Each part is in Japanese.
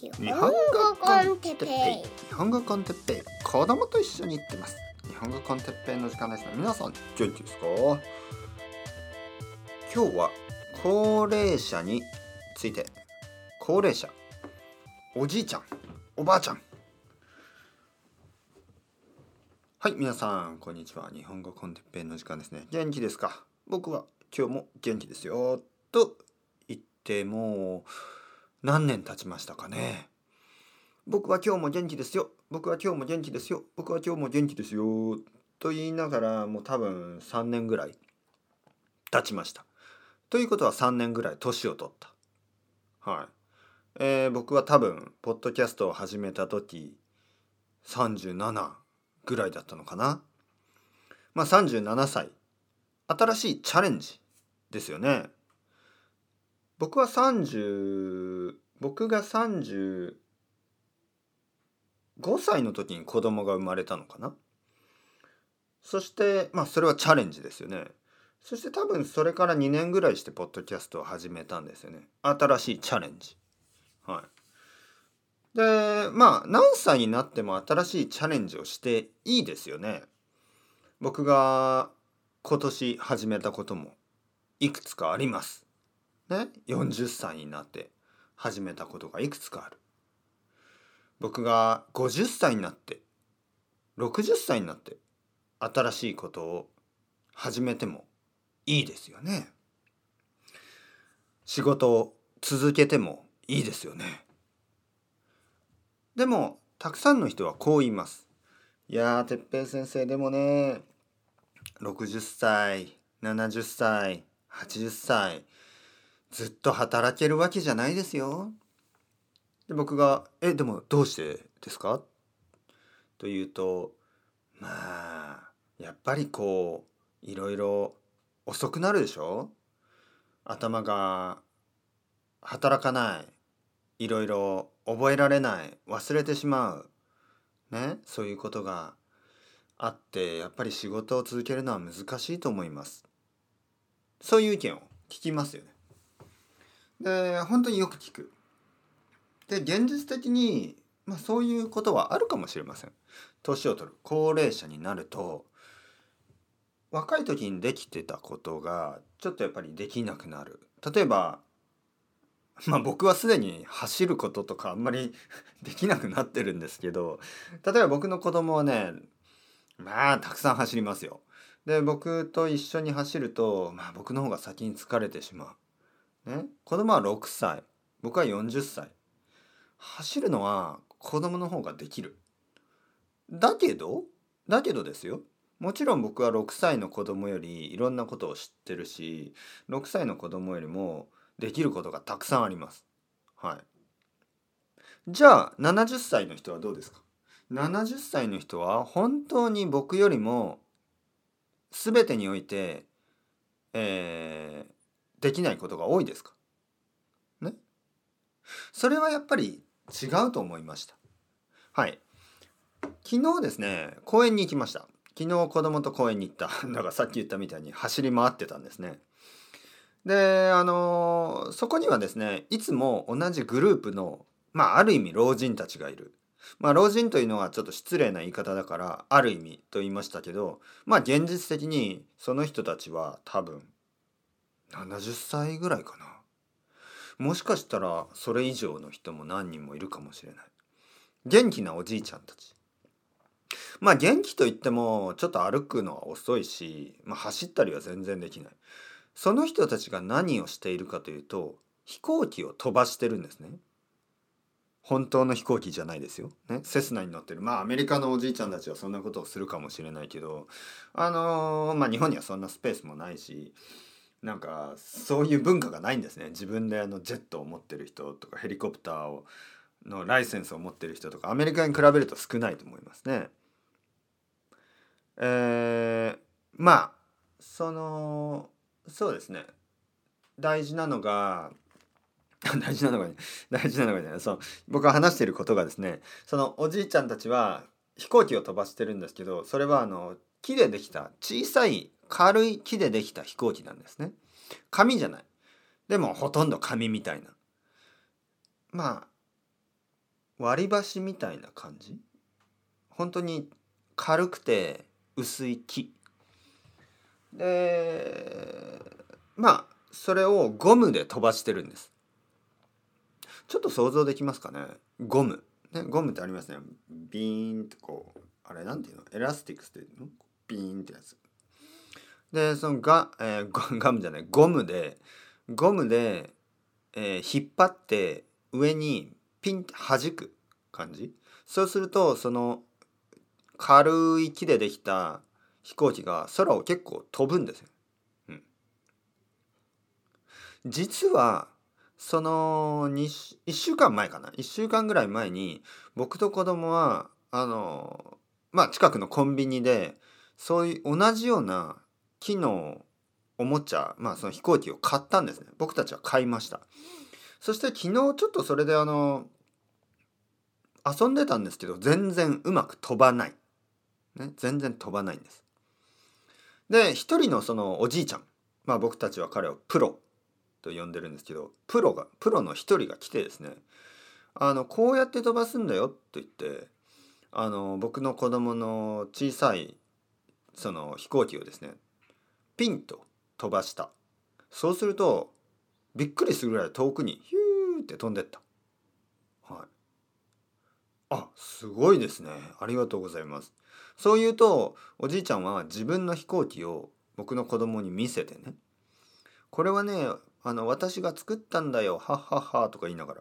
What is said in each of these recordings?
日本語コンテッペイ。日本語コンテッペイ。子供と一緒に行ってます。日本語コンテッペイの時間です。ね皆さん元気ですか？今日は高齢者について高齢者おじいちゃんおばあちゃん。はい皆さんこんにちは。日本語コンテッペイの時間ですね。元気ですか？僕は今日も元気ですよ。と言ってもう何年経ちましたかね。僕は今日も元気ですよ。僕は今日も元気ですよ。僕は今日も元気ですよ。と言いながらもう多分3年ぐらい経ちました。ということは3年ぐらい年を取った。はい。えー、僕は多分ポッドキャストを始めた時37ぐらいだったのかな。まあ37歳。新しいチャレンジですよね。僕は30僕が35歳の時に子供が生まれたのかな？そしてまあそれはチャレンジですよね。そして多分それから2年ぐらいしてポッドキャストを始めたんですよね。新しいチャレンジ。はい。でまあ何歳になっても新しいチャレンジをしていいですよね。僕が今年始めたこともいくつかあります。ね、40歳になって始めたことがいくつかある。僕が50歳になって60歳になって新しいことを始めてもいいですよね。仕事を続けてもいいですよね。でもたくさんの人はこう言います。いやー哲平先生でもね60歳70歳80歳ずっと働けるわけじゃないですよ。で僕が「えでもどうしてですか?」と言うとまあやっぱりこういろいろ遅くなるでしょ？頭が働かないいろいろ覚えられない忘れてしまうねそういうことがあってやっぱり仕事を続けるのは難しいと思いますそういう意見を聞きますよねで本当によく聞く。で現実的に、まあ、そういうことはあるかもしれません。年を取る高齢者になると若い時にできてたことがちょっとやっぱりできなくなる。例えばまあ僕はすでに走ることとかあんまり できなくなってるんですけど例えば僕の子供はねまあたくさん走りますよ。で僕と一緒に走ると、まあ、僕の方が先に疲れてしまう。ね、子供は6歳。僕は40歳。走るのは子供の方ができる。だけどだけどですよ。もちろん僕は6歳の子供よりいろんなことを知ってるし6歳の子供よりもできることがたくさんあります。はい。じゃあ70歳の人はどうですか？70歳の人は本当に僕よりも全てにおいてえー、できないことが多いですか？ね？それはやっぱり違うと思いました。はい。昨日ですね公園に行きました。昨日子供と公園に行った。だからさっき言ったみたいに走り回ってたんですね。であのそこにはですねいつも同じグループのまあある意味老人たちがいる。まあ老人というのはちょっと失礼な言い方だからある意味と言いましたけどまあ現実的にその人たちは多分70歳ぐらいかな。もしかしたらそれ以上の人も何人もいるかもしれない。元気なおじいちゃんたち。まあ元気といってもちょっと歩くのは遅いし、まあ、走ったりは全然できない。その人たちが何をしているかというと飛行機を飛ばしてるんですね。本当の飛行機じゃないですよ。ね、セスナに乗ってる。まあアメリカのおじいちゃんたちはそんなことをするかもしれないけどあのー、まあ日本にはそんなスペースもないしなんかそういう文化がないんですね自分であのジェットを持ってる人とかヘリコプターをのライセンスを持ってる人とかアメリカに比べると少ないと思いますね。えー、まあそのそうですね大事なのが大事なのが、ね、大事なのがねそう僕が話していることがですねそのおじいちゃんたちは飛行機を飛ばしてるんですけどそれはあの木でできた小さい軽い木でできた飛行機なんですね。紙じゃない。でもほとんど紙みたいな。まあ割り箸みたいな感じ？本当に軽くて薄い木。でまあそれをゴムで飛ばしてるんです。ちょっと想像できますかね？ゴム、ね、ゴムってありますね。ビーンってこうあれなんていうの？ elastics っていうの？ビーンってやつ。でそのガ,、えー、ガムじゃない。ゴムでゴムで、えー、引っ張って上にピンって弾く感じ。そうするとその軽い木でできた飛行機が空を結構飛ぶんですよ。うん、実はその1週間前かな。1週間ぐらい前に僕と子供はあのまあ近くのコンビニでそういう同じような木のおもちゃまあその飛行機を買ったんですね。僕たちは買いました。そして昨日ちょっとそれであの遊んでたんですけど全然うまく飛ばない、ね、全然飛ばないんです。で一人のそのおじいちゃんまあ僕たちは彼をプロと呼んでるんですけどプロがプロの一人が来てですねあのこうやって飛ばすんだよと言ってあの僕の子供の小さいその飛行機をですねピンと飛ばした。そうするとびっくりするぐらい遠くにヒューって飛んでった。はい。あすごいですね。ありがとうございます。そう言うとおじいちゃんは自分の飛行機を僕の子供に見せてねこれはねあの私が作ったんだよはっはっはとか言いながら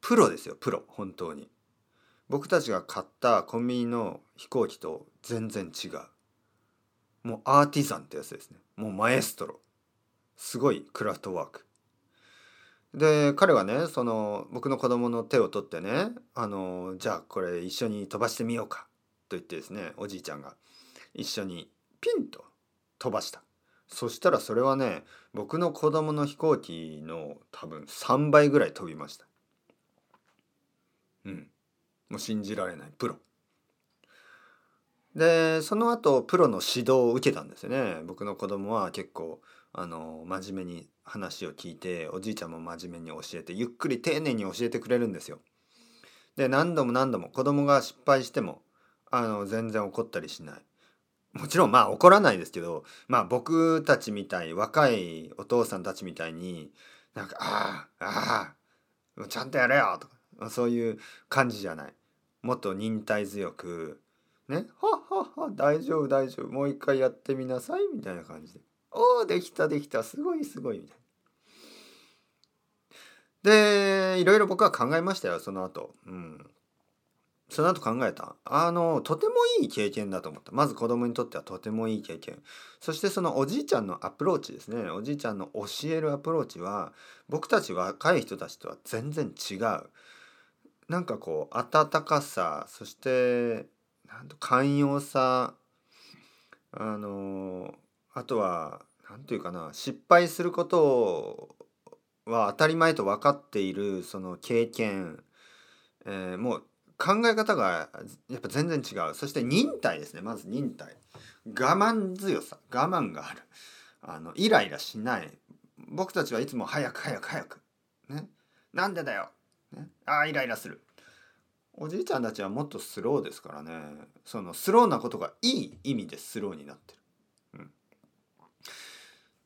プロですよプロ本当に。僕たちが買ったコンビニの飛行機と全然違う。もうアーティザンってやつですね。もうマエストロ。すごいクラフトワーク。で彼はねその僕の子供の手を取ってねあのじゃあこれ一緒に飛ばしてみようか。と言ってですねおじいちゃんが。一緒にピンと飛ばした。そしたらそれはね僕の子供の飛行機の多分3倍ぐらい飛びました。うん。もう信じられない。プロ。でその後プロの指導を受けたんですよね僕の子供は結構あの真面目に話を聞いておじいちゃんも真面目に教えてゆっくり丁寧に教えてくれるんですよ。で何度も何度も子供が失敗してもあの全然怒ったりしない。もちろんまあ怒らないですけどまあ僕たちみたい若いお父さんたちみたいになんか「ああああちゃんとやれよ」とかそういう感じじゃない。もっと忍耐強くね「はっはっは大丈夫大丈夫。もう一回やってみなさい」みたいな感じで「おおできたできた。すごいすごい」みたいな。でいろいろ僕は考えましたよその後。うん。その後考えた。あのとてもいい経験だと思った。まず子供にとってはとてもいい経験。そしてそのおじいちゃんのアプローチですね。おじいちゃんの教えるアプローチは僕たち若い人たちとは全然違う。なんかこう温かさそしてなんと寛容さあのあとは何て言うかな失敗することは当たり前と分かっているその経験、えー、もう考え方がやっぱ全然違う。そして忍耐ですねまず忍耐。我慢強さ我慢がある。あのイライラしない。僕たちはいつも早く早く早く。ね。なんでだよ、ね、ああイライラする。おじいちゃんたちはもっとスローですからね。そのスローなことがいい意味でスローになってる、うん、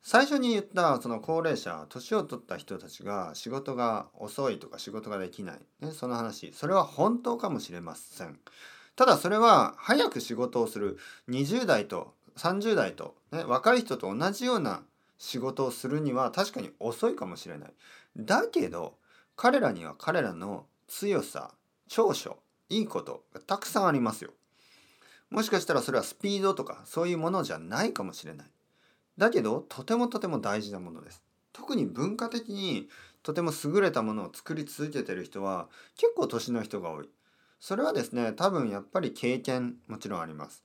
最初に言ったその高齢者年を取った人たちが仕事が遅いとか仕事ができない、ね、その話。それは本当かもしれません。ただそれは早く仕事をする。20代と30代と、ね、若い人と同じような仕事をするには確かに遅いかもしれない。だけど彼らには彼らの強さ長所いいことがたくさんありますよ。もしかしたらそれはスピードとかそういうものじゃないかもしれない。だけどとてもとても大事なものです。特に文化的にとても優れたものを作り続けてる人は結構年の人が多い。それはですね多分やっぱり経験もちろんあります。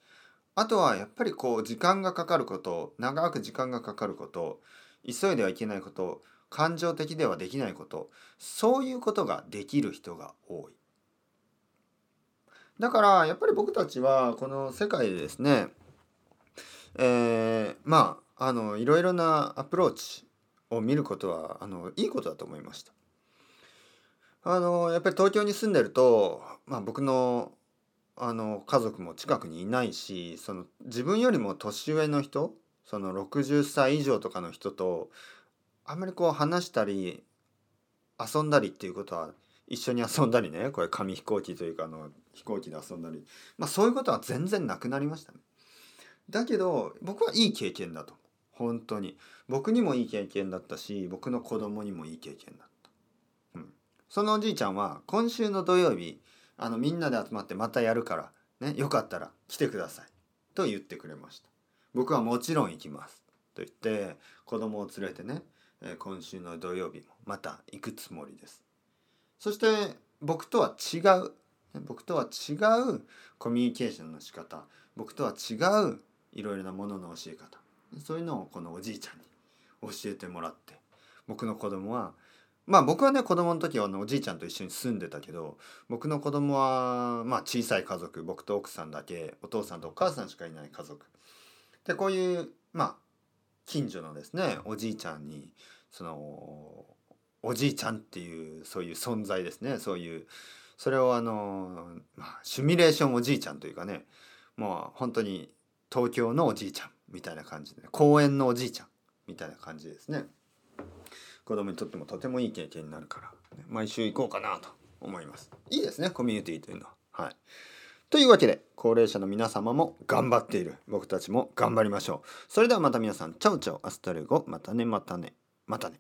あとはやっぱりこう時間がかかること長く時間がかかること急いではいけないこと感情的ではできないことそういうことができる人が多い。だからやっぱり僕たちはこの世界でですねえー、まああのいろいろなアプローチを見ることはあのいいことだと思いました。あのやっぱり東京に住んでると、まあ、僕のあの家族も近くにいないしその自分よりも年上の人その60歳以上とかの人とあんまりこう話したり遊んだりっていうことは一緒に遊んだりねこれ紙飛行機というかあの飛行機で遊んだり、まあ、そういうことは全然なくなりましたね。だけど僕はいい経験だと。本当に。僕にもいい経験だったし僕の子供にもいい経験だった、うん、そのおじいちゃんは今週の土曜日あのみんなで集まってまたやるからねよかったら来てください。と言ってくれました。僕はもちろん行きます。と言って子供を連れてね今週の土曜日もまた行くつもりです。そして僕とは違う。僕とは違うコミュニケーションの仕方。僕とは違ういろいろなものの教え方。そういうのをこのおじいちゃんに教えてもらって。僕の子供はまあ僕はね子供の時はあのおじいちゃんと一緒に住んでたけど僕の子供はまあ小さい家族。僕と奥さんだけ。お父さんとお母さんしかいない家族。でこういうまあ近所のですねおじいちゃんにそのおじいちゃんっていうそういう存在ですね。そういうそれをあの、まあ、シミュレーションおじいちゃんというかねもう本当に東京のおじいちゃんみたいな感じで、公園のおじいちゃんみたいな感じですね。子供にとってもとてもいい経験になるから、毎週行こうかなと思います。いいですねコミュニティというのは。はい。というわけで高齢者の皆様も頑張っている。僕たちも頑張りましょう。それではまた皆さんチャウチャウアスタルゴまたねまたねまたね。